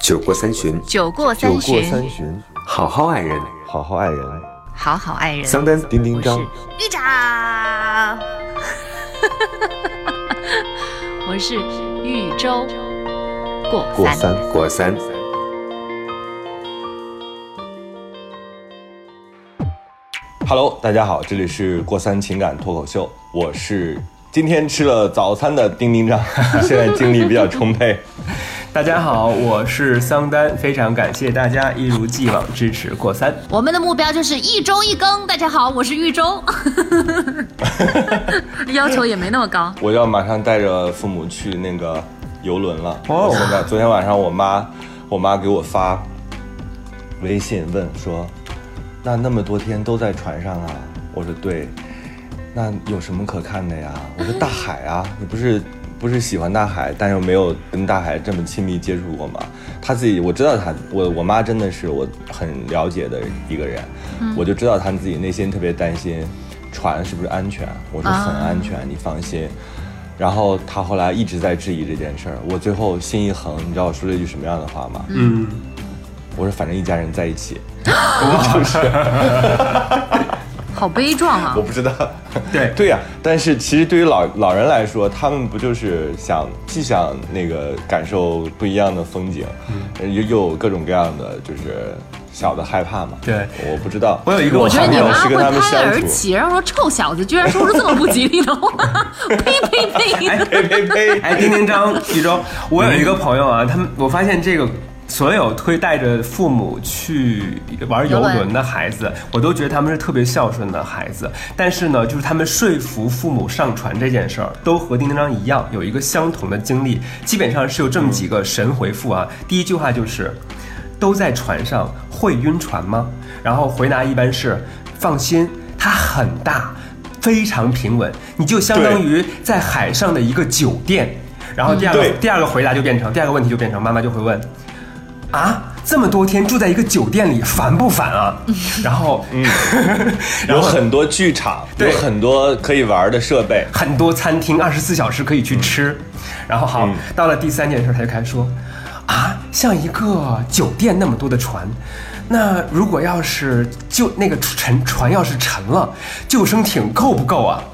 酒过三巡，酒过酒过三巡，好好爱人。好好爱人。好好爱人。桑丹，丁丁张，玉长，我是豫州过三。过三。过三。Hello，大家好，这里是过三情感脱口秀，我是今天吃了早餐的丁丁张，现在精力比较充沛。大家好，我是桑丹，非常感谢大家一如既往支持过三。我们的目标就是一周一更。大家好，我是玉州，要求也没那么高。我要马上带着父母去那个游轮了。哦我现在昨天晚上我妈，我妈给我发微信问说，那那么多天都在船上啊？我说对。那有什么可看的呀？我说大海啊，你不是不是喜欢大海，但又没有跟大海这么亲密接触过吗？他自己我知道他，我我妈真的是我很了解的一个人，我就知道她自己内心特别担心船是不是安全。我说很安全，你放心。然后他后来一直在质疑这件事儿，我最后心一横，你知道我说了一句什么样的话吗？嗯，我说反正一家人在一起，好悲壮啊我！不知道。对 对呀、但是其实对于老老人来说，他们不就是想既想那个感受不一样的风景，嗯又又有各种各样的就是小的害怕嘛？对我不知道。我有一个我觉得你妈是跟他们会拍。而起，然后说臭小子居然说出这么不吉利的话，呸 呸呸！呸呸 呸！哎，丁丁张豫州，我有一个朋友啊，他们我发现这个。所有推带着父母去玩游轮的孩子，我都觉得他们是特别孝顺的孩子。但是呢，就是他们说服父母上船这件事儿，都和丁丁张一样，有一个相同的经历，基本上是有这么几个神回复啊。第一句话就是，都在船上会晕船吗？然后回答一般是放心，它很大，非常平稳，你就相当于在海上的一个酒店。然后第二个对第二个回答就变成第二个问题就变成妈妈就会问啊。这么多天住在一个酒店里，烦不烦啊？然后，嗯，有很多剧场，有很多可以玩的设备。很多餐厅二十四小时可以去吃。然后好，嗯到了第三件事，他就开始说，啊，像一个酒店那么多的船，那如果要是就那个沉船要是沉了，救生艇够不够啊？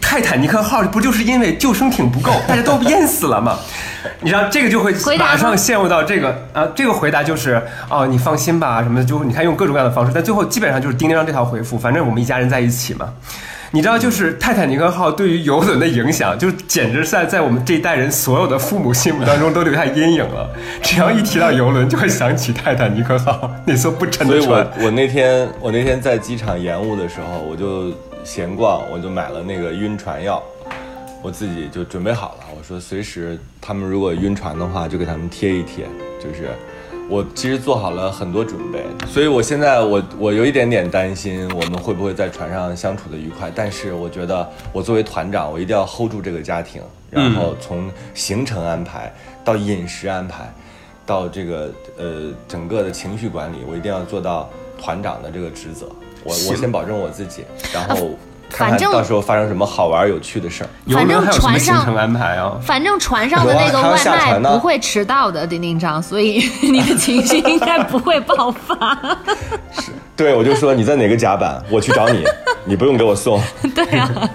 泰坦尼克号不就是因为救生艇不够，大家都淹死了吗？你知道这个就会马上陷入到这个啊，这个回答就是哦，你放心吧什么的，就你看用各种各样的方式，但最后基本上就是丁丁张这条回复，反正我们一家人在一起嘛。你知道，就是泰坦尼克号对于游轮的影响，就简直是在在我们这一代人所有的父母心目当中都留下阴影了。只要一提到游轮，就会想起泰坦尼克号那艘不沉所以的船我。我那天我那天在机场延误的时候，我就闲逛，我就买了那个晕船药，我自己就准备好了。我说随时他们如果晕船的话，就给他们贴一贴。就是我其实做好了很多准备，所以我现在我我有一点点担心我们会不会在船上相处的愉快。但是我觉得我作为团长，我一定要 hold 住这个家庭，然后从行程安排到饮食安排。到这个呃整个的情绪管理，我一定要做到团长的这个职责。我我先保证我自己，然后看反正看到时候发生什么好玩有趣的事儿。反正还有什么船上行程安排啊？反正船上的那个外卖不会迟到的，丁丁张，所以 你的情绪应该不会爆发。是对，我就说你在哪个甲板，我去找你，你不用给我送。对啊，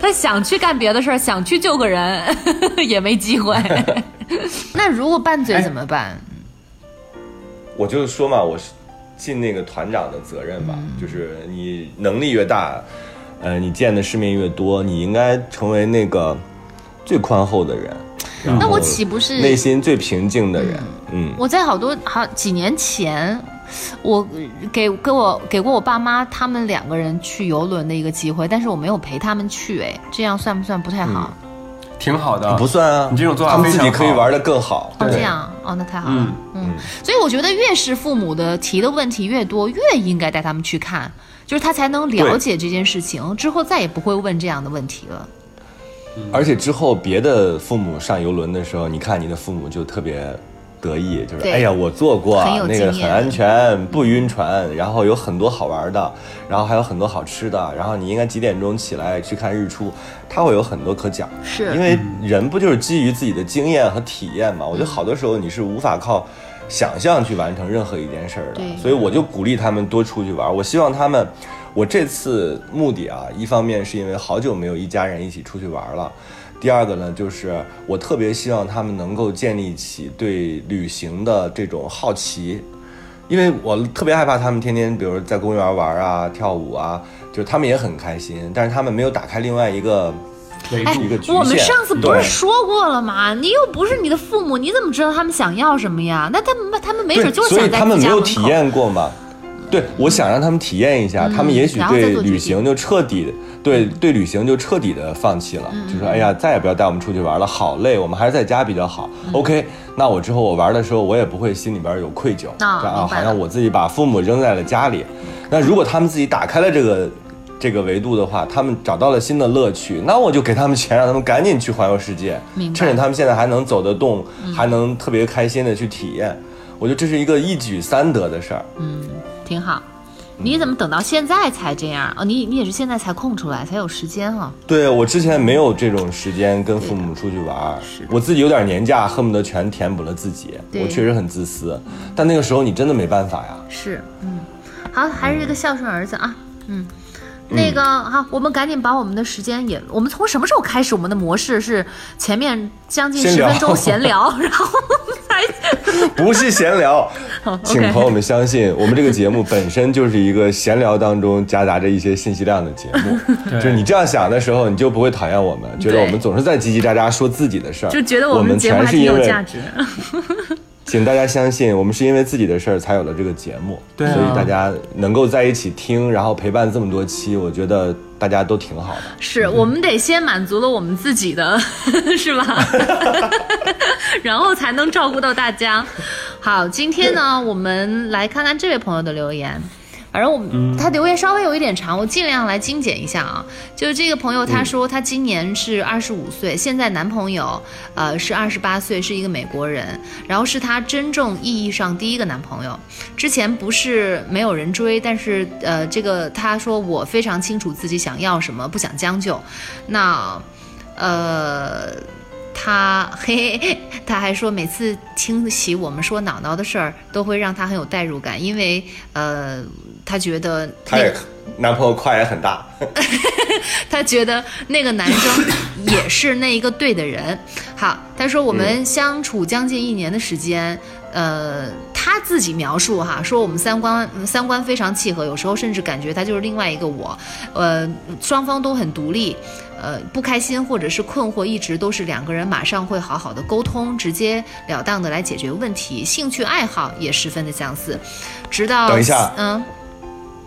他想去干别的事儿，想去救个人也没机会。那如果拌嘴怎么办？我就说嘛，我是尽那个团长的责任吧，就是你能力越大，呃，你见的世面越多，你应该成为那个最宽厚的人。那我岂不是内心最平静的人？嗯，我在好多好几年前，我给给我给过我爸妈他们两个人去游轮的一个机会，但是我没有陪他们去，哎，这样算不算不太好？挺好的，不算啊，你这种做法他们自己可以玩的更好。哦，这样哦，那太好了。嗯嗯，所以我觉得越是父母的提的问题越多，越应该带他们去看，就是他才能了解这件事情，之后再也不会问这样的问题了。而且之后别的父母上游轮的时候，你看你的父母就特别得意，就是对哎呀，我坐过那个很安全，不晕船，然后有很多好玩的，然后还有很多好吃的，然后你应该几点钟起来去看日出，他会有很多可讲。是因为人不就是基于自己的经验和体验嘛？我觉得好多时候你是无法靠想象去完成任何一件事儿的，所以我就鼓励他们多出去玩。我希望他们，我这次目的啊，一方面是因为好久没有一家人一起出去玩了。第二个呢，就是我特别希望他们能够建立起对旅行的这种好奇，因为我特别害怕他们天天，比如在公园玩啊、跳舞啊，就是他们也很开心，但是他们没有打开另外一个哎。我们上次不是说过了吗？你又不是你的父母，你怎么知道他们想要什么呀？那他们他们没准，就是所以他们没有体。验过嘛。对，我想让他们体验一下，他们也许对旅行就彻底，对对旅行就彻底的放弃了，就说哎呀，再也不要带我们出去玩了，好累，我们还是在家比较好。OK，那我之后我玩的时候，我也不会心里边有愧疚，啊，好像我自己把父母扔在了家里。那如果他们自己打开了这个这个维度的话，他们找到了新的乐趣，那我就给他们钱，让他们赶紧去环游世界趁着他们现在还能走得动，还能特别开心的去体验。我觉得这是一个一举三得的事儿。嗯挺好。你怎么等到现在才这样？哦，你你也是现在才空出来，才有时间啊？对我之前没有这种时间跟父母出去玩，我自己有点年假，恨不得全填补了自己。我确实很自私，但那个时候你真的没办法呀。是，嗯，好，还是一个孝顺儿子啊，嗯。那个好，我们赶紧把我们的时间也，我们从什么时候开始？我们的模式是前面将近十分钟闲聊，然后才不是闲聊，请朋友们相信，我们这个节目本身就是一个闲聊当中夹杂着一些信息量的节目。就是你这样想的时候，你就不会讨厌我们，觉得我们总是在叽叽喳喳说自己的事儿，就觉得我们节目全还挺是因为有价值。请大家相信，我们是因为自己的事儿才有了这个节目，对啊所以大家能够在一起听，然后陪伴这么多期，我觉得大家都挺好的。是我们得先满足了我们自己的，是吧？然后才能照顾到大家。好，今天呢，我们来看看这位朋友的留言。反正我们他留言稍微有一点长，我尽量来精简一下啊。就是这个朋友他说他今年是二十五岁，现在男朋友呃是二十八岁，是一个美国人，然后是他真正意义上第一个男朋友。之前不是没有人追，但是呃这个他说我非常清楚自己想要什么，不想将就。那呃。他嘿嘿，他还说每次听起我们说脑脑的事儿，都会让他很有代入感，因为呃，他觉得她也男朋友跨也很大，她觉得那个男生也是那一个对的人。好，她说我们相处将近一年的时间，呃，她自己描述哈，说我们三观三观非常契合，有时候甚至感觉他就是另外一个我，呃，双方都很独立。呃，不开心或者是困惑，一直都是两个人马上会好好的沟通，直截了当的来解决问题。兴趣爱好也十分的相似，直到等一下嗯，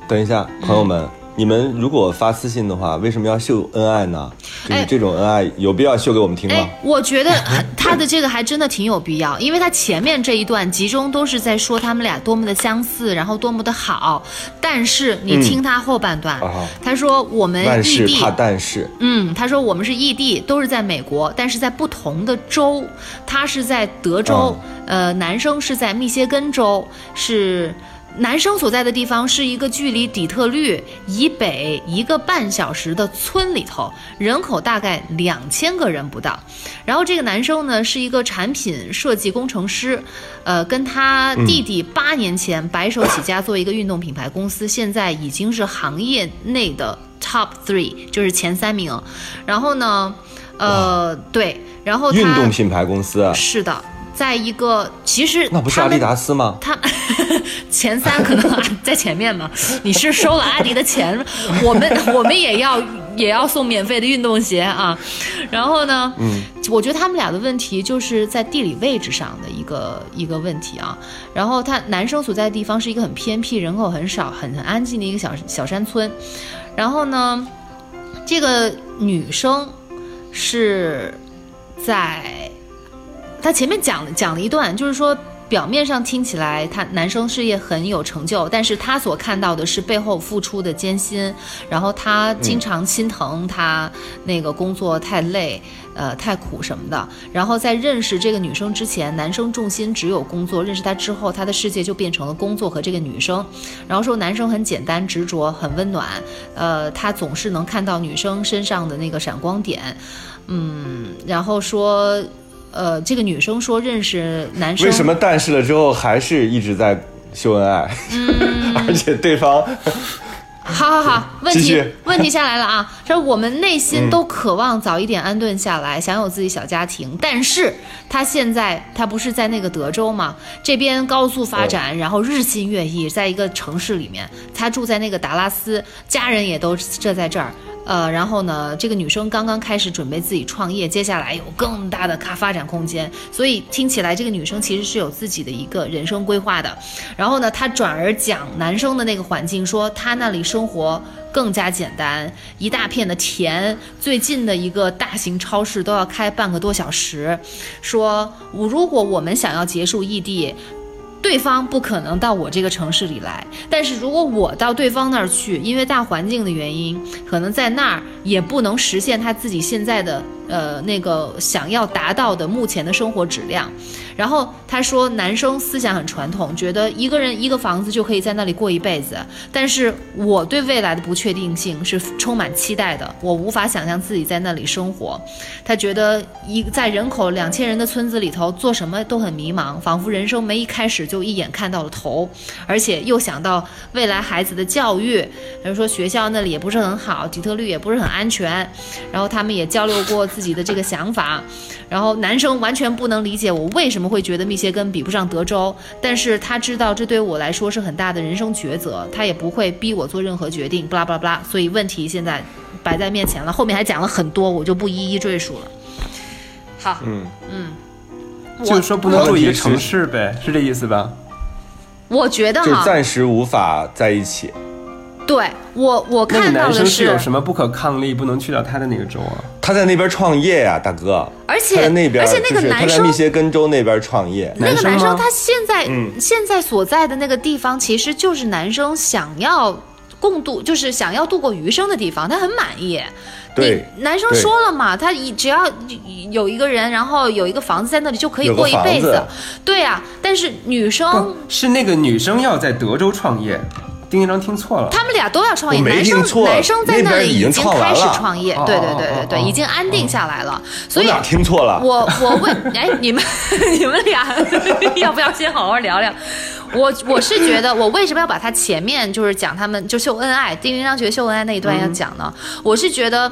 等一下，朋友们，你们如果发私信的话，为什么要秀恩爱呢？就是哎这种恩爱有必要秀给我们听吗哎？，我觉得他的这个还真的挺有必要，因为他前面这一段集中都是在说他们俩多么的相似，然后多么的好，但是你听他后半段，啊他说我们异地但是，嗯，他说我们是异地，都是在美国，但是在不同的州。他是在德州，呃，男生是在密歇根州，是男生所在的地方是一个距离底特律以北一个半小时的村里头，人口大概两千个人不到。然后这个男生呢是一个产品设计工程师，呃，跟他弟弟八年前白手起家做一个运动品牌公司，现在已经是行业内的 top three，就是前三名。然后呢，呃，对，然后运动品牌公司，是的，在一个其实那不是阿迪达斯吗？他 前三可能在前面嘛，你是收了阿迪的钱，我们我们也要也要送免费的运动鞋啊。然后呢，嗯，我觉得他们俩的问题就是在地理位置上的一个一个问题啊。然后他男生所在的地方是一个很偏僻、人口很少、很很安静的一个小小山村。然后呢，这个女生是在他前面讲了讲了一段，就是说表面上听起来他男生事业很有成就，但是他所看到的是背后付出的艰辛，然后他经常心疼他那个工作太累。呃，太苦什么的。然后在认识这个女生之前，男生重心只有工作；认识她之后，他的世界就变成了工作和这个女生。然后说男生很简单、执着、很温暖。呃，他总是能看到女生身上的那个闪光点。嗯，然后说，呃，这个女生说认识男生。为什么但是了之后还是一直在秀恩爱，而且对方好好好，问题 问题下来了啊！说我们内心都渴望早一点安顿下来，享有自己小家庭，但是他现在他不是在那个德州吗？这边高速发展，然后日新月异，在一个城市里面，他住在那个达拉斯，家人也都这在这儿。呃，然后呢，这个女生刚刚开始准备自己创业，接下来有更大的咖发展空间，所以听起来这个女生其实是有自己的一个人生规划的。然后呢，她转而讲男生的那个环境，说他那里生活更加简单，一大片的田，最近的一个大型超市都要开半个多小时。说我如果我们想要结束异地。对方不可能到我这个城市里来，但是如果我到对方那儿去，因为大环境的原因，可能在那儿也不能实现他自己现在的呃那个想要达到的目前的生活质量。然后他说，男生思想很传统，觉得一个人一个房子就可以在那里过一辈子。但是我对未来的不确定性是充满期待的，我无法想象自己在那里生活。他觉得一在人口两千人的村子里头做什么都很迷茫，仿佛人生没一开始就一眼看到了头，而且又想到未来孩子的教育，比如说学校那里也不是很好，底特律也不是很安全。然后他们也交流过自己的这个想法，然后男生完全不能理解我为什么会觉得密歇根比不上德州，但是他知道这对我来说是很大的人生抉择，他也不会逼我做任何决定，巴拉巴拉巴拉。所以问题现在摆在面前了，后面还讲了很多，我就不一一赘述了。好，嗯嗯就是说不能住一个城市呗，是这意思吧？我觉得就，暂时无法在一起。对我我看到的男生是有什么不可抗力，不能去到他的那个州啊？他在那边创业呀、大哥。而且他在那边，而且那个就是他男生在密歇根州那边创业。那个男生他现在、嗯现在所在的那个地方，其实就是男生想要共度，就是想要度过余生的地方，他很满意。对你男生说了嘛，他一只要有一个人，然后有一个房子在那里就可以过一辈子子。对呀、但是女生是那个女生要在德州创业，丁一章听错了。他们俩都要创业，男生男生在那里已经经开始创业，哦对对哦对对对，已经安定下来了。所以听错了？我我问，哎，你们 你们俩 要不要先好好聊聊？我我是觉得，我为什么要把他前面就是讲他们就秀恩爱，丁一章觉得秀恩爱那一段要讲呢？我是觉得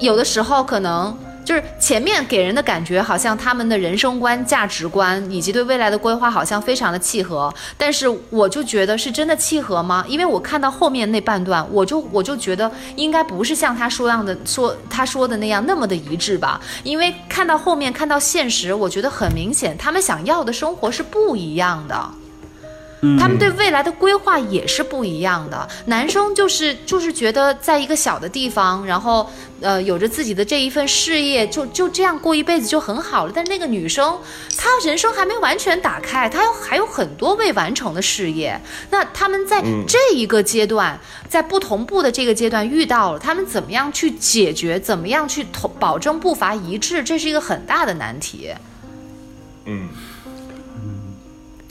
有的时候可能。就是前面给人的感觉好像他们的人生观、价值观以及对未来的规划好像非常的契合，但是我就觉得是真的契合吗？因为我看到后面那半段，我就我就觉得应该不是像他说样的说他说的那样那么的一致吧，因为看到后面看到现实，我觉得很明显，他们想要的生活是不一样的。他们对未来的规划也是不一样的。男生就是就是觉得在一个小的地方，然后呃有着自己的这一份事业，就就这样过一辈子就很好了。但那个女生，她人生还没完全打开，她有还有很多未完成的事业。那他们在这一个阶段，在不同步的这个阶段遇到了，他们怎么样去解决？怎么样去同保证步伐一致？这是一个很大的难题。嗯，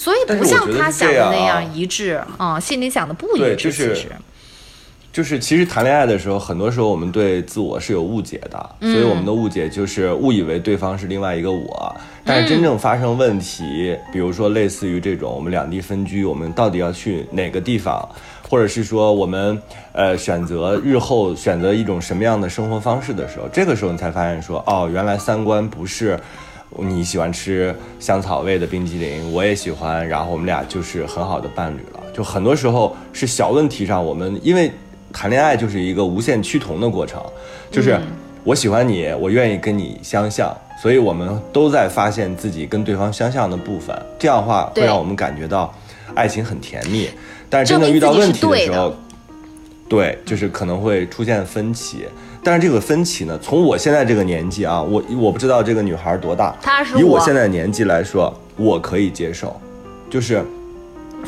所以不像他想的那样啊一致啊、心里想的不一致。对就是其实，就是其实谈恋爱的时候，很多时候我们对自我是有误解的，嗯所以我们的误解就是误以为对方是另外一个我。但是真正发生问题，比如说类似于这种我们两地分居，我们到底要去哪个地方，或者是说我们呃选择日后选择一种什么样的生活方式的时候，这个时候你才发现说，哦，原来三观不是。你喜欢吃香草味的冰激凌，我也喜欢，然后我们俩就是很好的伴侣了。就很多时候是小问题上，我们因为谈恋爱就是一个无限趋同的过程，就是我喜欢你，我愿意跟你相像，所以我们都在发现自己跟对方相像的部分，这样的话会让我们感觉到爱情很甜蜜。但是真正遇到问题的时候，对，就是可能会出现分歧。但是这个分歧呢，从我现在这个年纪啊，我我不知道这个女孩多大，25以我现在的年纪来说，我可以接受，就是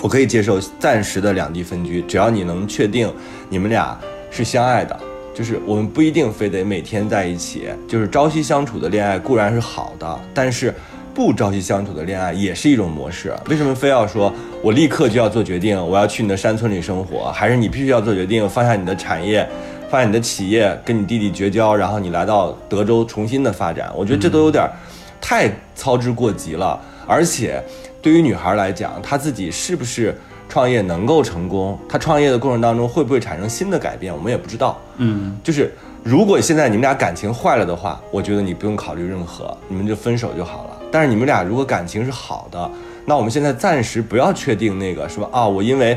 我可以接受暂时的两地分居，只要你能确定你们俩是相爱的，就是我们不一定非得每天在一起，就是朝夕相处的恋爱固然是好的，但是不朝夕相处的恋爱也是一种模式。为什么非要说我立刻就要做决定，我要去你的山村里生活，还是你必须要做决定，放下你的产业？发现你的企业跟你弟弟绝交，然后你来到德州重新的发展，我觉得这都有点太操之过急了。而且，对于女孩来讲，她自己是不是创业能够成功，她创业的过程当中会不会产生新的改变，我们也不知道。嗯，就是如果现在你们俩感情坏了的话，我觉得你不用考虑任何，你们就分手就好了。但是你们俩如果感情是好的，那我们现在暂时不要确定那个是吧？啊，我因为。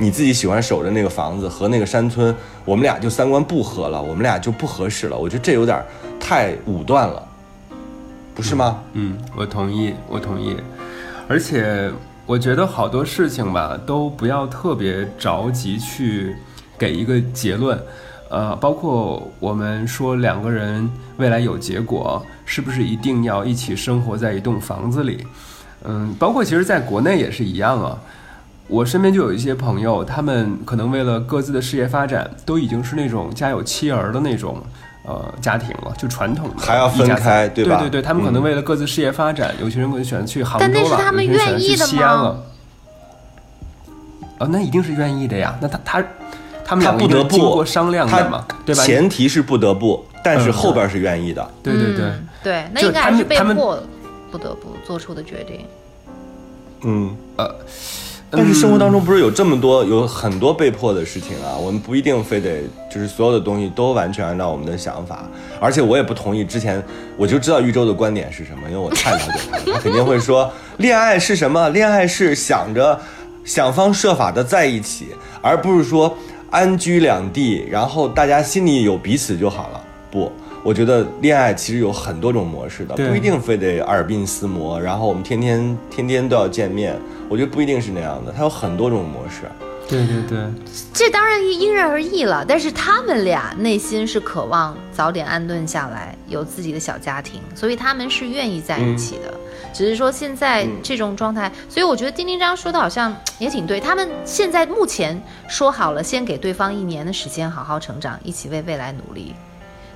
你自己喜欢守着那个房子和那个山村，我们俩就三观不合了，我们俩就不合适了。我觉得这有点太武断了，不是吗？嗯，我同意，我同意。而且我觉得好多事情吧，都不要特别着急去给一个结论。呃，包括我们说两个人未来有结果，是不是一定要一起生活在一栋房子里？嗯，包括其实在国内也是一样啊。我身边就有一些朋友，他们可能为了各自的事业发展，都已经是那种家有妻儿的那种，呃，家庭了，就传统的还要分开，对吧？对对对，他们可能为了各自事业发展，有些人可能选择去杭州了，但那是他们愿意的吗？哦，那一定是愿意的呀。那他他他们他不得不经过商量的嘛，对吧？前提是不得不，但是后边是愿意的。对对对对，那应该还是被迫不得不做出的决定。嗯呃。但是生活当中不是有这么多有很多被迫的事情啊，我们不一定非得就是所有的东西都完全按照我们的想法，而且我也不同意。之前我就知道玉州的观点是什么，因为我太了解他了，他肯定会说恋爱是什么？恋爱是想着想方设法的在一起，而不是说安居两地，然后大家心里有彼此就好了。不。我觉得恋爱其实有很多种模式的，不一定非得耳鬓厮磨，然后我们天天天天都要见面。我觉得不一定是那样的，它有很多种模式。对对对，这当然因人而异了。但是他们俩内心是渴望早点安顿下来，有自己的小家庭，所以他们是愿意在一起的。只是说现在这种状态，所以我觉得丁丁章说的好像也挺对。他们现在目前说好了，先给对方一年的时间好好成长，一起为未来努力。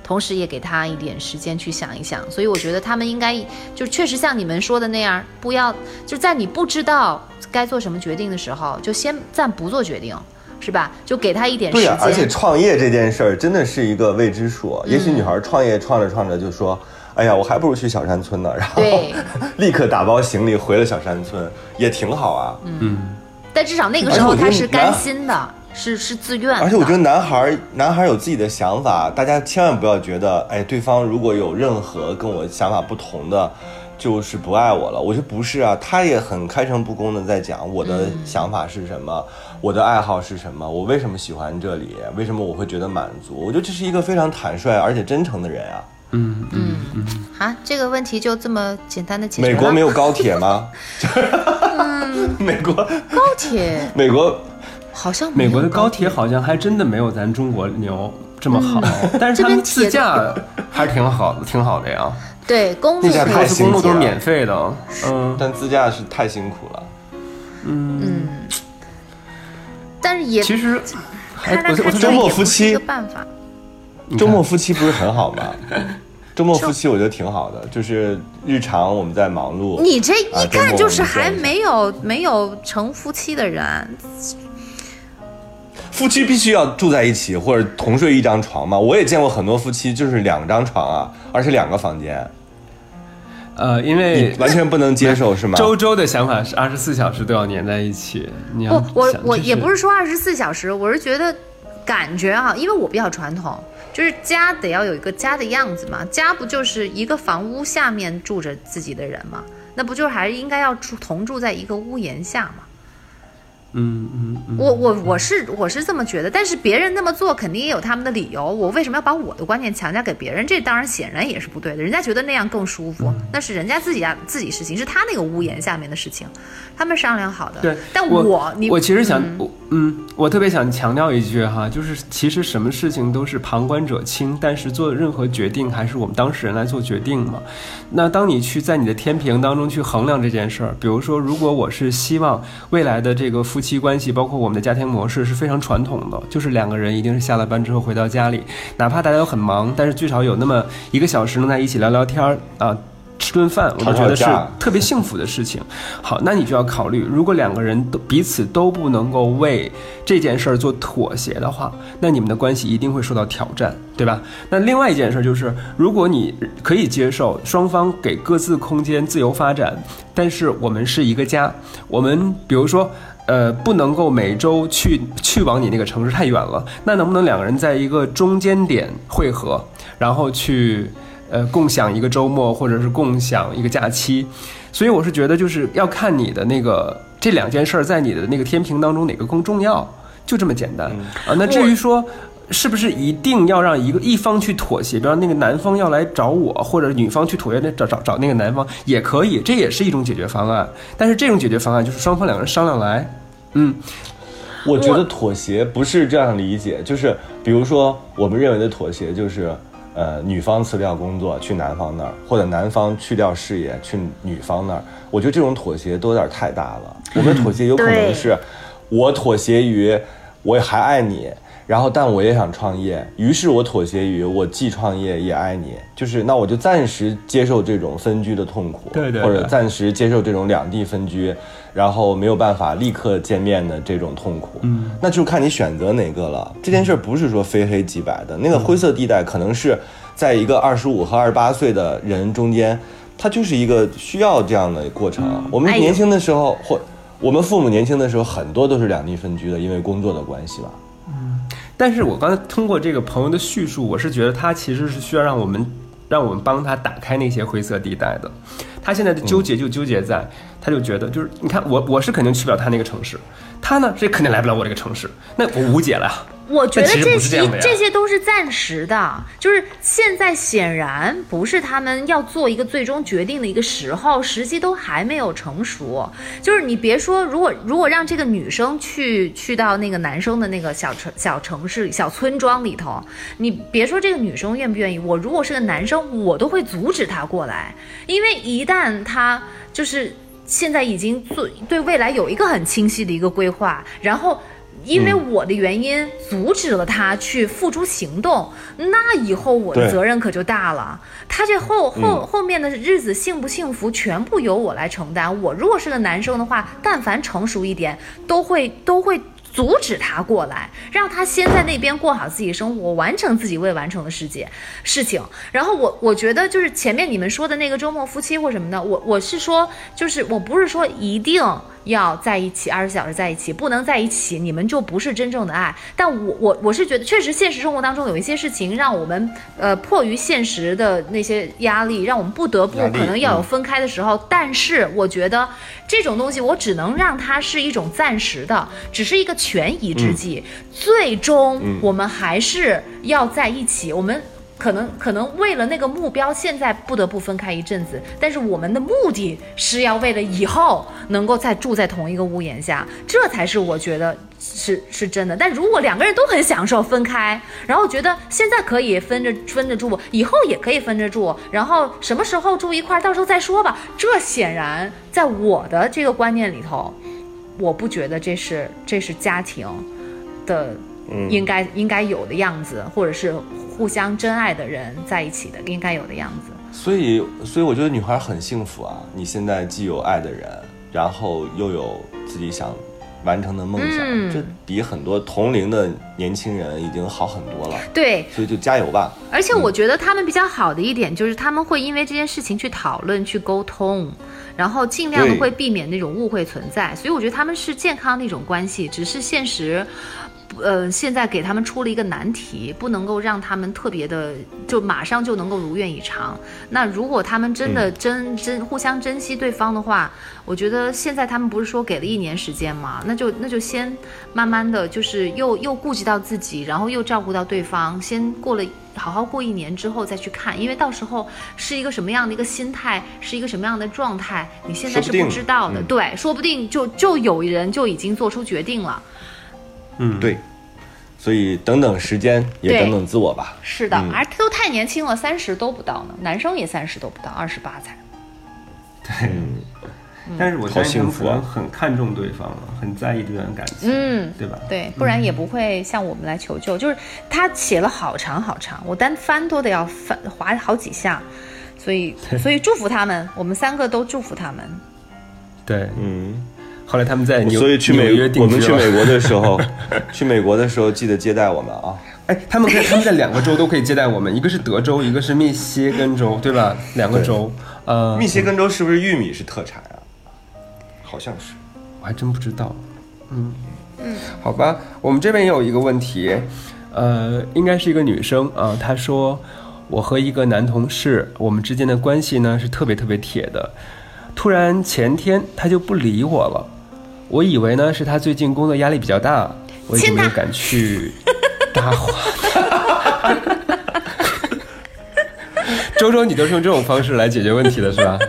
同时也给他一点时间去想一想，所以我觉得他们应该就确实像你们说的那样，不要就在你不知道该做什么决定的时候，就先暂不做决定，是吧？就给他一点时间。对而且创业这件事儿真的是一个未知数。也许女孩创业创着创着就说：“哎呀，我还不如去小山村呢。”然后 立刻打包行李回了小山村，也挺好啊。嗯，但至少那个时候他是甘心的。是是自愿，而且我觉得男孩男孩有自己的想法，大家千万不要觉得，哎，对方如果有任何跟我想法不同的，就是不爱我了。我觉得不是啊，他也很开诚布公的在讲我的想法是什么，我的爱好是什么，我为什么喜欢这里，为什么我会觉得满足。我觉得这是一个非常坦率而且真诚的人啊。嗯嗯嗯。好，这个问题就这么简单的解决美国没有高铁吗？美国高铁，美国。好像美国的高铁。好像还真的没有咱中国牛这么好，但是他们自驾还是挺好的，挺好的呀。对，公路高速公路都是免费的，嗯，但自驾是太辛苦了。嗯。嗯，但是也其实，我我周末夫妻一个办法，周末夫妻不是很好吗？周末夫妻我觉得挺好的，就是日常我们在忙碌，你这一看就是还没有没有成夫妻的人。夫妻必须要住在一起或者同睡一张床吗？我也见过很多夫妻就是两张床啊，而且两个房间。呃，因为完全不能接受是吗？周周的想法是二十四小时都要粘在一起。不，我我也不是说二十四小时，我是觉得感觉啊，因为我比较传统，就是家得要有一个家的样子嘛。家不就是一个房屋下面住着自己的人吗？那不就是还是应该要住同住在一个屋檐下吗？嗯嗯嗯，我我我是我是这么觉得，但是别人那么做肯定也有他们的理由。我为什么要把我的观念强加给别人？这当然显然也是不对的。人家觉得那样更舒服，那是人家自己家自己事情，是他那个屋檐下面的事情，他们商量好的。对，但我你我其实想，我嗯，我特别想强调一句哈，就是其实什么事情都是旁观者清，但是做任何决定还是我们当事人来做决定嘛。那当你去在你的天平当中去衡量这件事儿，比如说，如果我是希望未来的这个夫妻关系，包括我们的家庭模式是非常传统的，就是两个人一定是下了班之后回到家里，哪怕大家都很忙，但是最少有那么一个小时能在一起聊聊天儿啊，吃顿饭，我都觉得是特别幸福的事情。好，那你就要考虑，如果两个人都彼此都不能够为这件事儿做妥协的话，那你们的关系一定会受到挑战，对吧？那另外一件事就是，如果你可以接受双方给各自空间自由发展，但是我们是一个家，我们比如说。呃，不能够每周去去往你那个城市太远了，那能不能两个人在一个中间点汇合，然后去呃共享一个周末，或者是共享一个假期？所以我是觉得就是要看你的那个这两件事儿在你的那个天平当中哪个更重要，就这么简单啊。那至于说。是不是一定要让一个一方去妥协？比方那个男方要来找我，或者女方去妥协，那找找找那个男方也可以，这也是一种解决方案。但是这种解决方案就是双方两个人商量来。嗯，我觉得妥协不是这样理解，就是比如说我们认为的妥协就是，呃，女方辞掉工作去男方那儿，或者男方去掉事业去女方那儿。我觉得这种妥协都有点太大了。我们妥协有可能是，我妥协于我还爱你。然后，但我也想创业，于是我妥协于我既创业也爱你，就是那我就暂时接受这种分居的痛苦，对对，或者暂时接受这种两地分居，然后没有办法立刻见面的这种痛苦，嗯，那就看你选择哪个了。这件事不是说非黑即白的，那个灰色地带可能是在一个二十五和二十八岁的人中间，它就是一个需要这样的过程。我们年轻的时候，或我们父母年轻的时候，很多都是两地分居的，因为工作的关系吧。但是我刚才通过这个朋友的叙述，我是觉得他其实是需要让我们，让我们帮他打开那些灰色地带的。他现在的纠结就纠结在，他就觉得就是你看我我是肯定去不了他那个城市，他呢是肯定来不了我这个城市，那我无解了。我觉得这些这些都是暂时的，就是现在显然不是他们要做一个最终决定的一个时候，时机都还没有成熟。就是你别说，如果如果让这个女生去去到那个男生的那个小城小城市小村庄里头，你别说这个女生愿不愿意，我如果是个男生，我都会阻止她过来，因为一旦她就是现在已经做对未来有一个很清晰的一个规划，然后。因为我的原因阻止了他去付诸行动，那以后我的责任可就大了。他这后后后面的日子幸不幸福，全部由我来承担。我如果是个男生的话，但凡成熟一点，都会都会。阻止他过来，让他先在那边过好自己生活，完成自己未完成的世界事情。然后我我觉得就是前面你们说的那个周末夫妻或什么的，我我是说，就是我不是说一定要在一起二十四小时在一起，不能在一起，你们就不是真正的爱。但我我我是觉得，确实现实生活当中有一些事情让我们呃迫于现实的那些压力，让我们不得不可能要有分开的时候。但是我觉得这种东西，我只能让它是一种暂时的，只是一个。权宜之计，最终我们还是要在一起。我们可能可能为了那个目标，现在不得不分开一阵子，但是我们的目的是要为了以后能够再住在同一个屋檐下，这才是我觉得是是真的。但如果两个人都很享受分开，然后觉得现在可以分着分着住，以后也可以分着住，然后什么时候住一块，到时候再说吧。这显然在我的这个观念里头。我不觉得这是这是家庭的应该应该有的样子，或者是互相真爱的人在一起的应该有的样子。所以，所以我觉得女孩很幸福啊！你现在既有爱的人，然后又有自己想完成的梦想，这比很多同龄的年轻人已经好很多了。对，所以就加油吧！而且我觉得他们比较好的一点就是他们会因为这件事情去讨论、去沟通。然后尽量的会避免那种误会存在，所以我觉得他们是健康的一种关系，只是现实呃，现在给他们出了一个难题，不能够让他们特别的就马上就能够如愿以偿。那如果他们真的真真互相珍惜对方的话，我觉得现在他们不是说给了一年时间吗？那就那就先慢慢的就是又又顾及到自己，然后又照顾到对方，先过了好好过一年之后再去看，因为到时候是一个什么样的一个心态，是一个什么样的状态，你现在是不知道的。嗯对，说不定就就有人就已经做出决定了。嗯，对，所以等等时间，也等等自我吧。是的，嗯而都太年轻了，三十都不到呢，男生也三十都不到，二十八才。对。但是我相信他们可好幸福很看重对方了，很在意这段感情，嗯对吧？对，不然也不会向我们来求救。就是他写了好长好长，我单翻都得要翻划好几下，所以所以祝福他们，我们三个都祝福他们。对，嗯，后来他们在纽所以去美纽约，定我们去美国的时候，去美国的时候记得接待我们啊。哎，他们可以，他们在两个州都可以接待我们，一个是德州，一个是密歇根州，对吧？两个州，呃，密歇根州是不是玉米是特产啊？好像是。我还真不知道。嗯嗯，好吧，我们这边也有一个问题，呃，应该是一个女生啊，她说我和一个男同事，我们之间的关系呢是特别特别铁的，突然前天他就不理我了，我以为呢是他最近工作压力比较大，我已经没有敢去搭话他。周周，你都是用这种方式来解决问题的是吧？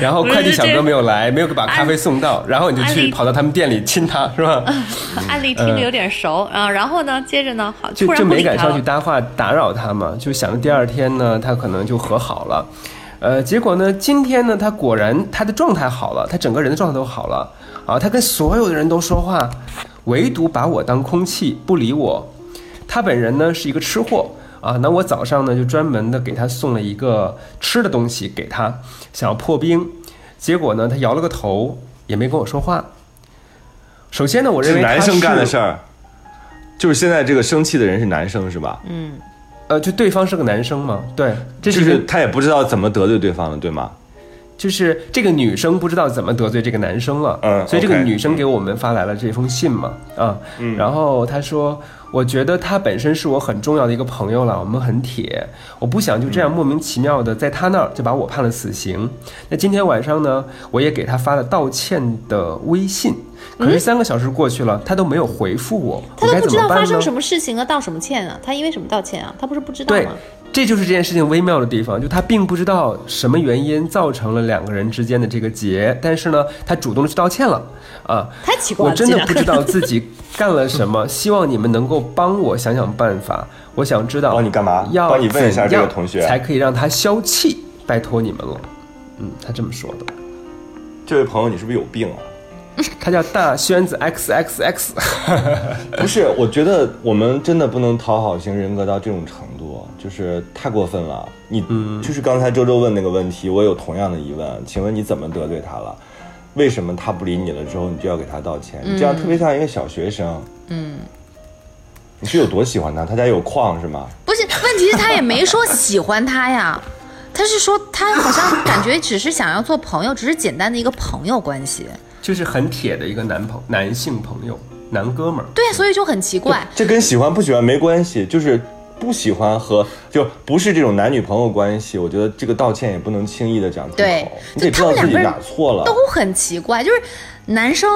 然后快递小哥没有来，没有把咖啡送到，然后你就去跑到他们店里亲他，是吧？案例听着有点熟啊，然后呢，接着呢，好，就就没。敢上去搭话打扰他嘛，就想着第二天呢，他可能就和好了。呃，结果呢，今天呢，他果然他的状态好了，他整个人的状态都好了啊，他跟所有的人都说话，唯独把我当空气不理我。他本人呢是一个吃货啊，那我早上呢就专门的给他送了一个吃的东西给他，想要破冰，结果呢他摇了个头，也没跟我说话。首先呢，我认是为他男生干的事儿，就是现在这个生气的人是男生是吧？嗯，呃，就对方是个男生嘛，对，这就是他也不知道怎么得罪对方了，对吗？就是这个女生不知道怎么得罪这个男生了，嗯所以这个女生给我们发来了这封信嘛，啊，然后她说，我觉得他本身是我很重要的一个朋友了，我们很铁，我不想就这样莫名其妙的在他那儿就把我判了死刑。那今天晚上呢，我也给他发了道歉的微信，可是三个小时过去了，他都没有回复我，他都不知？道发生什么事情啊，道什么歉啊？他因为什么道歉啊？他不是不知道对吗？，这就是这件事情微妙的地方，就他并不知道什么原因造成了两个人之间的这个结，但是呢，他主动的去道歉了，啊，太奇怪了，我真的不知道自己干了什么，希望你们能够帮我想想办法。我想知道帮你干嘛要帮你问一下这个同学才可以让他消气，拜托你们了。嗯，他这么说的。这位朋友，你是不是有病啊？他叫大宣子 X X X，不是，我觉得我们真的不能讨好型人格到这种程度，就是太过分了。你，就是刚才周周问那个问题，我有同样的疑问，请问你怎么得罪他了？为什么他不理你了之后，你就要给他道歉？你这样特别像一个小学生。嗯，你是有多喜欢他？他家有矿是吗？不是，问题是他也没说喜欢他呀，他是说他好像感觉只是想要做朋友，只是简单的一个朋友关系。就是很铁的一个男朋男性朋友，男哥们儿。对，所以就很奇怪。这跟喜欢不喜欢没关系，就是不喜欢和就不是这种男女朋友关系。我觉得这个道歉也不能轻易的讲出对口，你得知道自己哪错了。都很奇怪，就是男生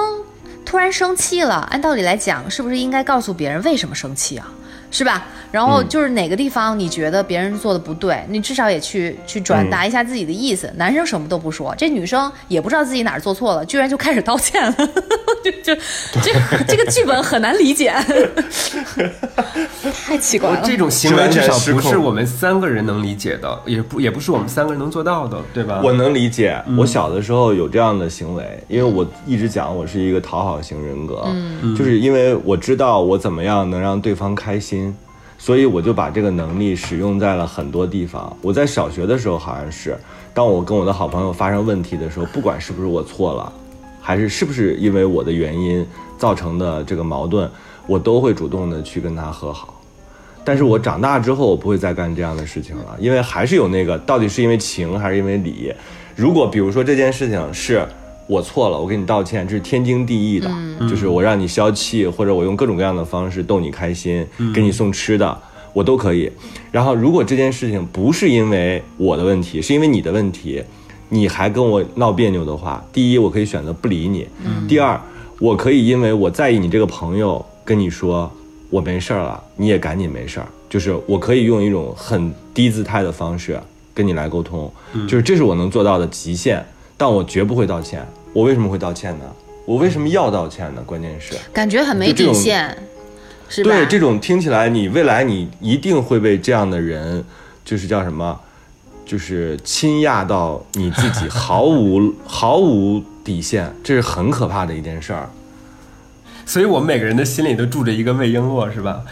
突然生气了，按道理来讲，是不是应该告诉别人为什么生气啊？是吧？然后就是哪个地方你觉得别人做的不对，你至少也去去转达一下自己的意思。男生什么都不说，这女生也不知道自己哪儿做错了，居然就开始道歉了，就就这这个剧本很难理解，太奇怪了。这种行为完至少全不是我们三个人能理解的，也不也不是我们三个人能做到的，对吧？我能理解，我小的时候有这样的行为，因为我一直讲我是一个讨好型人格，就是因为我知道我怎么样能让对方开心，所以我就把这个能力使用在了很多地方。我在小学的时候好像是，当我跟我的好朋友发生问题的时候，不管是不是我错了，还是是不是因为我的原因造成的这个矛盾，我都会主动的去跟他和好。但是我长大之后，我不会再干这样的事情了，因为还是有那个到底是因为情还是因为理。如果比如说这件事情是我错了，我给你道歉，这是天经地义的，就是我让你消气，或者我用各种各样的方式逗你开心，给你送吃的，我都可以。然后如果这件事情不是因为我的问题，是因为你的问题，你还跟我闹别扭的话，第一，我可以选择不理你；第二，我可以因为我在意你这个朋友，跟你说我没事儿了，你也赶紧没事儿。就是我可以用一种很低姿态的方式跟你来沟通，就是这是我能做到的极限，但我绝不会道歉。我为什么会道歉呢？我为什么要道歉呢？关键是，感觉很没就这种底线，是吧？对这种听起来，你未来你一定会被这样的人，就是叫什么，就是倾轧到你自己毫无 毫无底线，这是很可怕的一件事儿。所以我们每个人的心里都住着一个魏璎珞，是吧？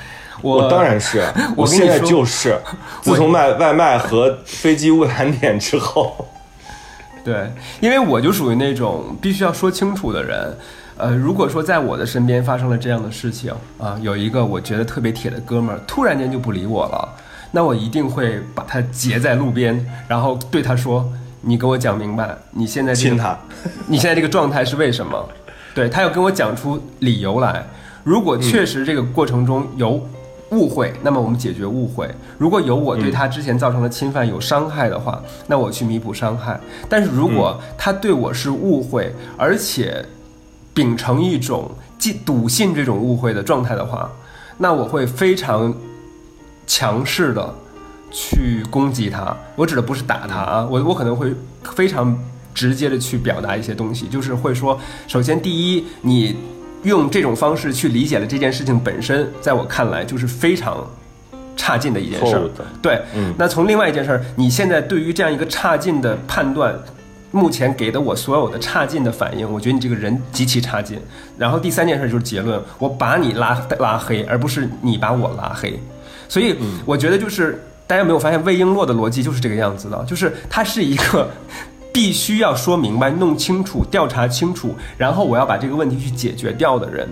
我我当然是，我跟你现在说就是，自从卖外卖和飞机误燃点之后，对，因为我就属于那种必须要说清楚的人。呃，如果说在我的身边发生了这样的事情啊，有一个我觉得特别铁的哥们儿突然间就不理我了，那我一定会把他截在路边，然后对他说：“你给我讲明白，你现在这个亲他。你现在这个状态是为什么？对他要跟我讲出理由来。如果确实这个过程中有误会，那么我们解决误会；如果有我对他之前造成的侵犯有伤害的话，那我去弥补伤害。但是如果他对我是误会，而且秉承一种既笃信这种误会的状态的话，那我会非常强势的去攻击他。我指的不是打他啊，我我可能会非常直接的去表达一些东西，就是会说，首先第一，你用这种方式去理解了这件事情本身，在我看来就是非常差劲的一件事儿。对，嗯那从另外一件事儿，你现在对于这样一个差劲的判断。目前给的我所有的差劲的反应，我觉得你这个人极其差劲。然后第三件事就是结论，我把你拉拉黑，而不是你把我拉黑。所以我觉得就是大家有没有发现魏璎珞的逻辑就是这个样子的，就是他是一个必须要说明白、弄清楚、调查清楚，然后我要把这个问题去解决掉的人。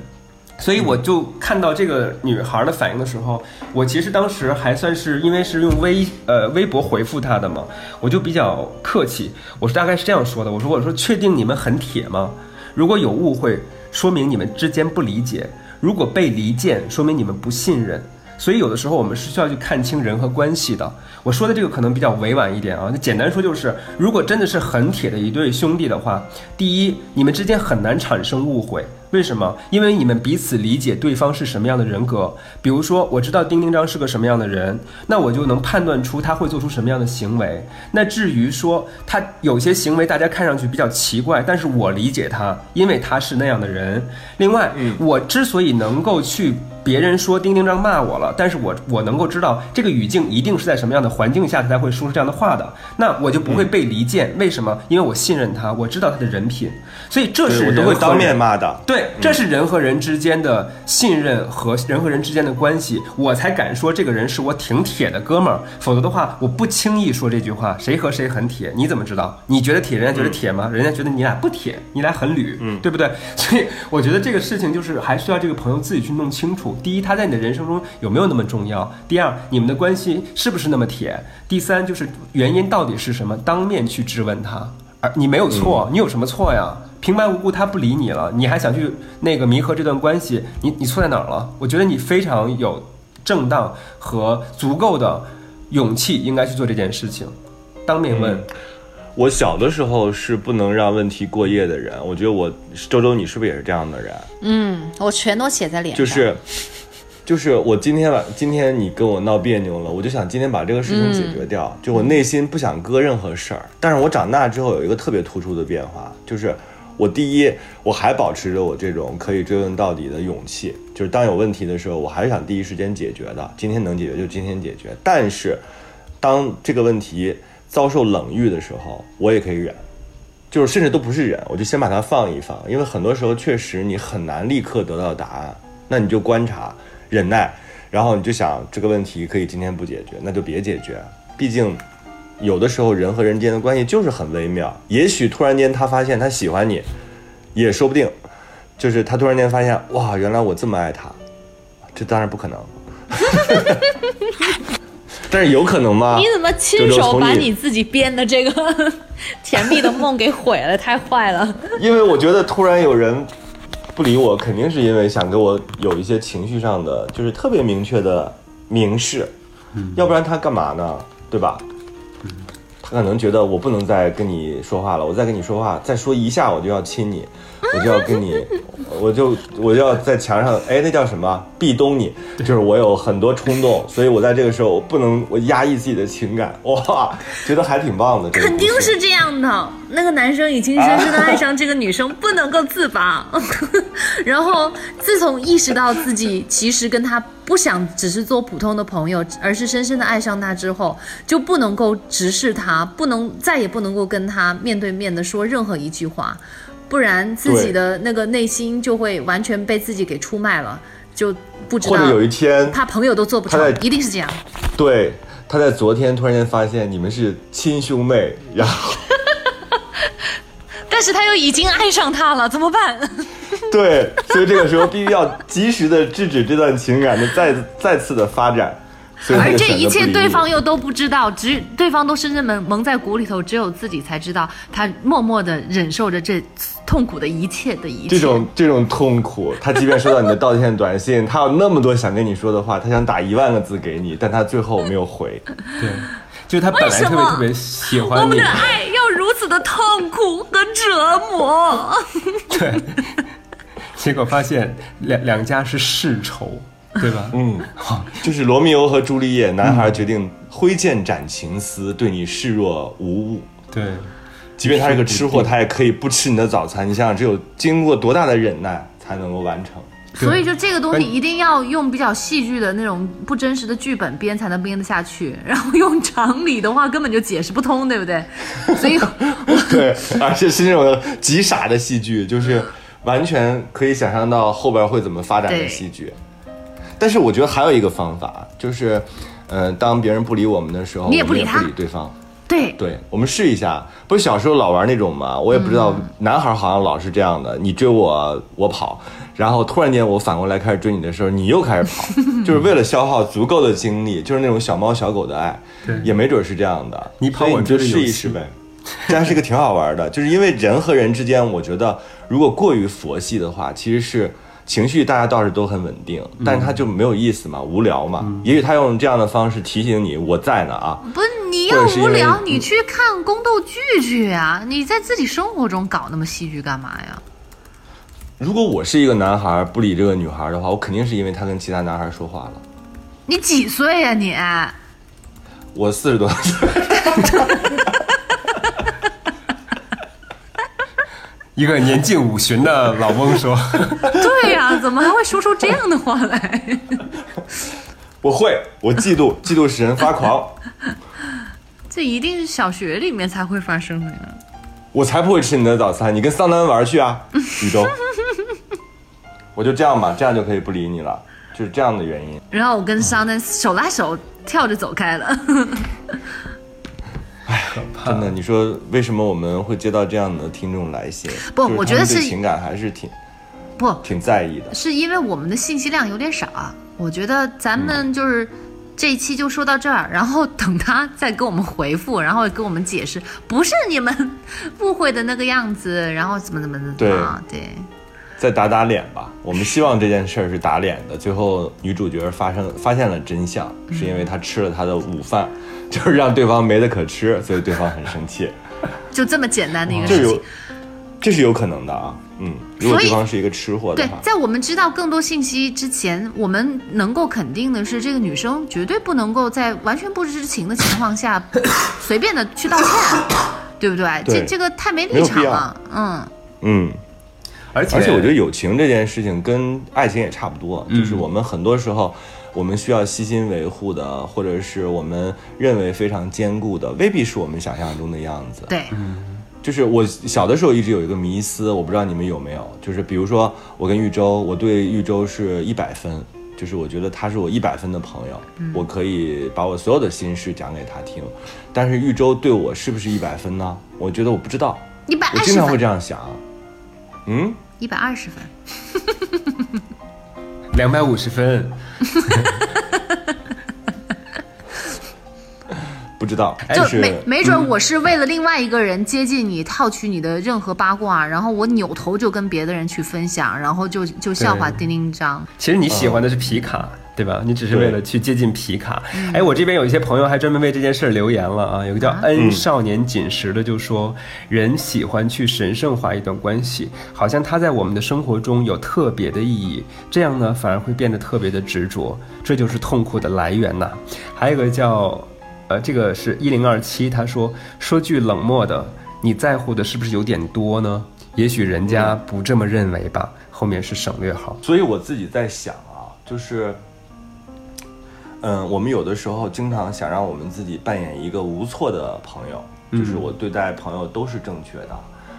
所以我就看到这个女孩的反应的时候，我其实当时还算是因为是用微呃微博回复她的嘛，我就比较客气，我是大概是这样说的，我说我说确定你们很铁吗？如果有误会，说明你们之间不理解；如果被离间，说明你们不信任。所以有的时候我们是需要去看清人和关系的。我说的这个可能比较委婉一点啊，那简单说就是，如果真的是很铁的一对兄弟的话，第一，你们之间很难产生误会。为什么？因为你们彼此理解对方是什么样的人格。比如说，我知道丁丁张是个什么样的人，那我就能判断出他会做出什么样的行为。那至于说他有些行为大家看上去比较奇怪，但是我理解他，因为他是那样的人。另外，我之所以能够去别人说丁丁张骂我了，但是我我能够知道这个语境一定是在什么样的环境下他才会说出这样的话的，那我就不会被离间。为什么？因为我信任他，我知道他的人品，所以这是对我都会当面骂的。对，这是人和人之间的信任和人和人之间的关系，我才敢说这个人是我挺铁的哥们儿。否则的话，我不轻易说这句话。谁和谁很铁？你怎么知道？你觉得铁，人家觉得铁吗？人家觉得你俩不铁，你俩很铝，嗯，对不对？所以我觉得这个事情就是还需要这个朋友自己去弄清楚。第一，他在你的人生中有没有那么重要？第二，你们的关系是不是那么铁？第三，就是原因到底是什么？当面去质问他。而你没有错，你有什么错呀？平白无故他不理你了，你还想去那个弥合这段关系，你你错在哪儿了？我觉得你非常有正当和足够的勇气，应该去做这件事情，当面问。我小的时候是不能让问题过夜的人，我觉得我周周你是不是也是这样的人？嗯，我全都写在脸上。就是，就是我今天晚今天你跟我闹别扭了，我就想今天把这个事情解决掉，就我内心不想搁任何事儿。但是我长大之后有一个特别突出的变化，就是我第一我还保持着我这种可以追问到底的勇气，就是当有问题的时候，我还是想第一时间解决的，今天能解决就今天解决。但是当这个问题遭受冷遇的时候，我也可以忍。就是甚至都不是忍，我就先把它放一放，因为很多时候确实你很难立刻得到答案，那你就观察、忍耐，然后你就想这个问题可以今天不解决，那就别解决，毕竟有的时候人和人之间的关系就是很微妙，也许突然间他发现他喜欢你，也说不定，就是他突然间发现哇，原来我这么爱他，这当然不可能，但是有可能吗？你怎么亲手把你自己编的这个 甜蜜的梦给毁了，太坏了。因为我觉得突然有人不理我，肯定是因为想给我有一些情绪上的，就是特别明确的明示，要不然他干嘛呢？对吧？他可能觉得我不能再跟你说话了，我再跟你说话，再说一下我就要亲你，我就要跟你，我就我就要在墙上，哎，那叫什么？壁咚你，就是我有很多冲动，所以我在这个时候我不能我压抑自己的情感，哇，觉得还挺棒的，这个肯定是这样的，那个男生已经深深的爱上这个女生，不能够自拔。然后自从意识到自己其实跟他不想只是做普通的朋友，而是深深的爱上他之后，就不能够直视他，不能再也不能够跟他面对面的说任何一句话，不然自己的那个内心就会完全被自己给出卖了，就不知道或者有一天他朋友都做不成，一定是这样。对，他在昨天突然间发现你们是亲兄妹，然后但是他又已经爱上他了，怎么办？对，所以这个时候必须要及时的制止这段情感的再再次的发展。所以而这一切对方又都不知道，只对方都深深蒙蒙在鼓里头，只有自己才知道，他默默的忍受着这痛苦的一切的一切。这种这种痛苦，他即便收到你的道歉短信，他有那么多想跟你说的话，他想打一万个字给你，但他最后没有回。对，就是他本来特别特别喜欢你们的，爱的痛苦和折磨。对，结果发现两两家是世仇，对吧？嗯，就是罗密欧和朱丽叶，男孩决定挥剑斩情丝，对你视若无物。对，即便他是个吃货，他也可以不吃你的早餐。你想想，只有经过多大的忍耐才能够完成？所以就这个东西一定要用比较戏剧的那种不真实的剧本编才能编得下去，然后用常理的话根本就解释不通，对不对？所以对，而且是那种极傻的戏剧，就是完全可以想象到后边会怎么发展的戏剧。但是我觉得还有一个方法，就是，呃，当别人不理我们的时候，你也不理他不理对方。对对，我们试一下。不是小时候老玩那种吗？我也不知道，嗯男孩好像老是这样的，你追我，我跑，然后突然间我反过来开始追你的时候，你又开始跑，就是为了消耗足够的精力，就是那种小猫小狗的爱对，也没准是这样的。你跑我追试一试呗。这还是个挺好玩的，就是因为人和人之间，我觉得如果过于佛系的话，其实是情绪大家倒是都很稳定，但是他就没有意思嘛，无聊嘛。也许他用这样的方式提醒你，我在呢啊。不是你要无聊，你去看宫斗剧去呀、你在自己生活中搞那么戏剧干嘛呀？如果我是一个男孩不理这个女孩的话，我肯定是因为他跟其他男孩说话了。你几岁呀、你？我四十多岁，一个年近五旬的老翁说，对呀、怎么还会说出这样的话来？我会，我嫉妒，嫉妒使人发狂，这一定是小学里面才会发生的呀。我才不会吃你的早餐。你跟桑丹玩去啊，宇宙。我就这样吧，这样就可以不理你了，就是这样的原因。然后我跟桑丹手拉手跳着走开了。真的，你说为什么我们会接到这样的听众来信？不我觉得是情感还是挺不，挺在意的。是因为我们的信息量有点少啊。我觉得咱们就是这一期就说到这儿，然后等他再给我们回复，然后给我们解释，不是你们误会的那个样子，然后怎么怎么怎么对啊？对，再打打脸吧。我们希望这件事儿是打脸的。最后女主角发生发现了真相，是因为她吃了她的午饭，就是让对方没得可吃，所以对方很生气。就这么简单的一个事情。，这是有可能的啊。嗯，如果对方是一个吃货的对话，，在我们知道更多信息之前，我们能够肯定的是，这个女生绝对不能够在完全不知情的情况下 随便的去道歉，对不对？对这这个太没立场了。嗯，嗯。而且而且我觉得友情这件事情跟爱情也差不多，嗯就是我们很多时候我们需要悉心维护的，或者是我们认为非常坚固的，未必是我们想象中的样子。对，就是我小的时候一直有一个迷思，我不知道你们有没有，就是比如说我跟玉州，我对玉州是一百分，就是我觉得他是我一百分的朋友，我可以把我所有的心事讲给他听，但是玉州对我是不是一百分呢？我觉得我不知道，一百二十我经常会，这样想，嗯。一百二十分。两百五十分，不知知道，就没没准我是为了另外一个人接近你，套取你的任何八卦，然后我扭头就跟别的人去分享，然后就就笑话对丁丁张。其实你喜欢的是皮卡，对吧？你只是为了去接近皮卡。哎，我这边有一些朋友还专门为这件事儿留言了啊。有个叫恩少年锦时的就说，人喜欢去神圣化一段关系，好像它在我们的生活中有特别的意义，这样呢反而会变得特别的执着，这就是痛苦的来源呐。还有一个叫，呃，这个是一零二七，他说说句冷漠的，你在乎的是不是有点多呢？也许人家不这么认为吧。后面是省略号。所以我自己在想啊，就是，嗯，我们有的时候经常想让我们自己扮演一个无错的朋友，就是我对待朋友都是正确的，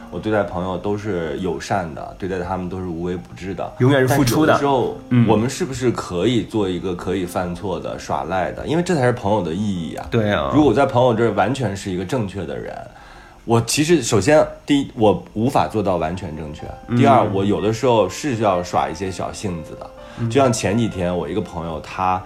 我对待朋友都是友善的，对待他们都是无微不至的，永远是付出的但有的时候，嗯我们是不是可以做一个可以犯错的、耍赖的？因为这才是朋友的意义啊。对啊，如果在朋友这儿完全是一个正确的人，我其实首先第一我无法做到完全正确，第二我有的时候是需要耍一些小性子的，就像前几天我一个朋友他，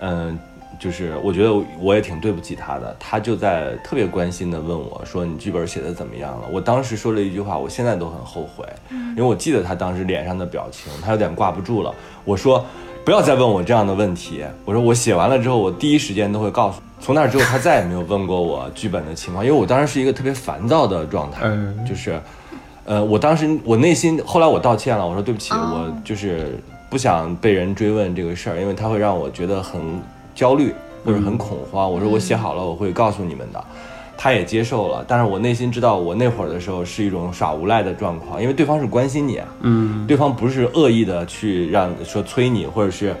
嗯。就是我觉得我也挺对不起他的，他就在特别关心的问我说：“你剧本写的怎么样了？”我当时说了一句话，我现在都很后悔，因为我记得他当时脸上的表情，他有点挂不住了。我说：“不要再问我这样的问题。”我说：“我写完了之后，我第一时间都会告诉。”从那之后，他再也没有问过我剧本的情况，因为我当时是一个特别烦躁的状态，嗯就是，呃，我当时我内心后来我道歉了，我说对不起，哦我就是不想被人追问这个事儿，因为他会让我觉得很焦虑或者很恐慌。我说我写好了，我会告诉你们的。他也接受了，但是我内心知道，我那会儿的时候是一种耍无赖的状况，因为对方是关心你啊，嗯，对方不是恶意的去让说催你，或者是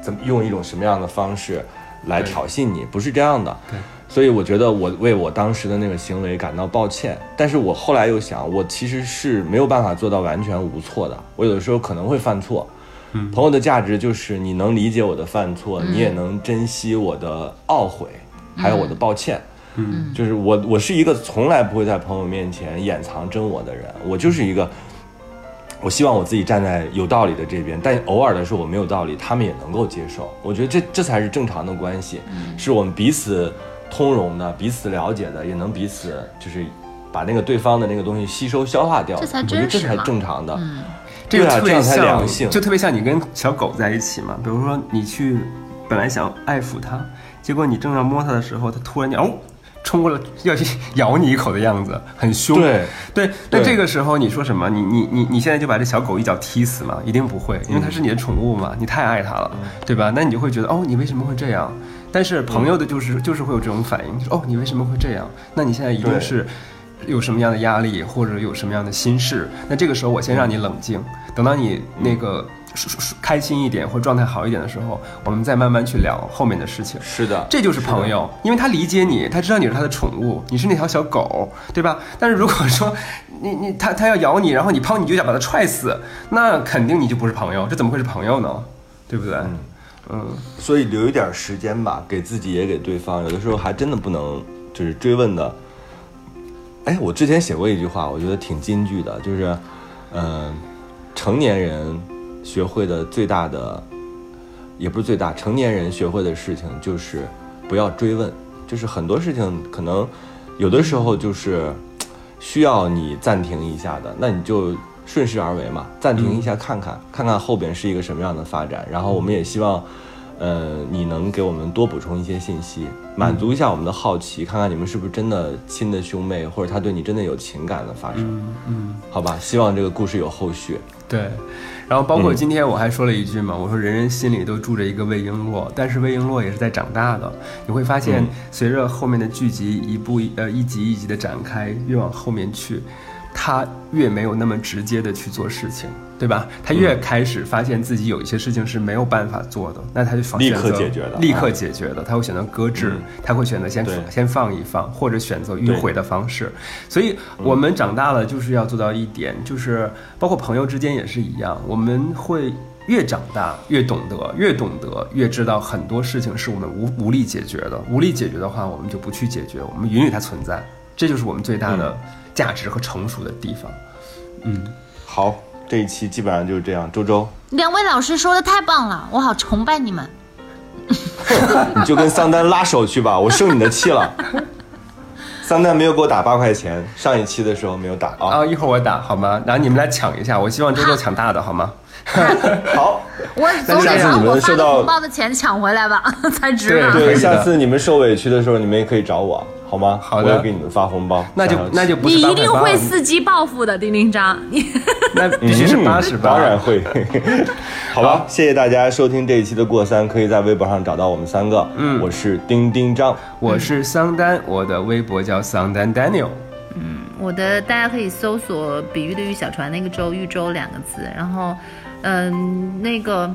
怎么用一种什么样的方式来挑衅你，不是这样的。对，所以我觉得我为我当时的那个行为感到抱歉，但是我后来又想，我其实是没有办法做到完全无错的，我有的时候可能会犯错。嗯朋友的价值就是你能理解我的犯错，你也能珍惜我的懊悔，还有我的抱歉。嗯，就是我，我是一个从来不会在朋友面前掩藏真我的人，我就是一个，我希望我自己站在有道理的这边，但偶尔的时候我没有道理，他们也能够接受。我觉得这这才是正常的关系，是我们彼此通融的、彼此了解的，也能彼此就是把那个对方的那个东西吸收消化掉。这才我觉得这才真实嘛正常的。这个特别像，就特别像你跟小狗在一起嘛。比如说你去，本来想爱抚它，结果你正要摸它的时候，它突然间哦。冲过来要去 咬你一口的样子，很凶。对对，那这个时候你说什么？你你你你现在就把这小狗一脚踢死吗？一定不会，因为它是你的宠物嘛，你太爱它了，对吧？那你就会觉得哦，你为什么会这样？但是朋友的就是就是会有这种反应，就是哦，你为什么会这样？那你现在一定对是有什么样的压力，或者有什么样的心事？那这个时候我先让你冷静，等到你那个开心一点或状态好一点的时候，我们再慢慢去聊后面的事情。是的，这就是朋友，因为他理解你，他知道你是他的宠物，你是那条小狗，对吧？但是如果说 你你他他要咬你，然后你抛你就想把他踹死，那肯定你就不是朋友，这怎么会是朋友呢？对不对？嗯所以留一点时间吧，给自己也给对方。有的时候还真的不能就是追问的。哎，我之前写过一句话，我觉得挺金句的，就是，嗯、成年人学会的最大的，也不是最大，成年人学会的事情就是不要追问，就是很多事情可能有的时候就是需要你暂停一下的，那你就顺势而为嘛，暂停一下看看，看看后边是一个什么样的发展。然后我们也希望，呃，你能给我们多补充一些信息，满足一下我们的好奇，看看你们是不是真的亲的兄妹，或者他对你真的有情感的发生。嗯嗯，好吧，希望这个故事有后续。对。然后包括今天我还说了一句嘛，我说人人心里都住着一个魏璎珞，但是魏璎珞也是在长大的。你会发现嗯，随着后面的剧集一步一呃一集一集的展开，越往后面去，他越没有那么直接的去做事情，对吧？他越开始发现自己有一些事情是没有办法做的，那他就放立刻选择解决的立刻解决的，他会选择搁置，嗯他会选择先对先放一放，或者选择迂回的方式。所以我们长大了就是要做到一点，就是包括朋友之间也是一样，我们会。越长大越懂得，越懂得越知道很多事情是我们无无力解决的。无力解决的话，我们就不去解决，我们允许它存在，这就是我们最大的价值和成熟的地方。嗯，好，这一期基本上就是这样。周周，两位老师说的太棒了，我好崇拜你们。你就跟桑丹拉手去吧，我生你的气了。桑丹没有给我打八块钱，上一期的时候没有打啊。啊，一会儿我打好吗？然后你们来抢一下，我希望周周抢大的好吗？好，我总得下次你让我发的们收到红包的钱抢回来吧，才值嘛。对，下次你们受委屈的时候，你们也可以找我，好吗？好的我也给你们发红包。那就那就不是你一定会伺机报复的，丁丁张。你 那必须是八十八。当然会。好吧，谢谢大家收听这一期的过三，可以在微博上找到我们三个。嗯，我是丁丁张。我是桑丹，我的微博叫桑丹 Daniel。嗯我的大家可以搜索“比喻的喻小船”那个“周”豫州两个字，然后，嗯，那个，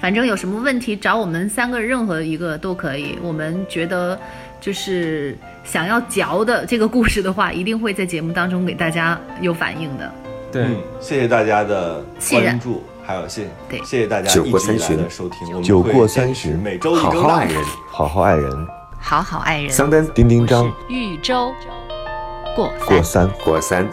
反正有什么问题找我们三个任何一个都可以。我们觉得就是想要嚼的这个故事的话，一定会在节目当中给大家有反应的。对，嗯，谢谢大家的信任关注，还有谢对。谢谢大家酒一直以来过三巡。的收听。我们酒会过三巡。坚持每周一好好爱人，好好爱人。好好爱人，桑丹、丁丁张、豫州过过三、过三。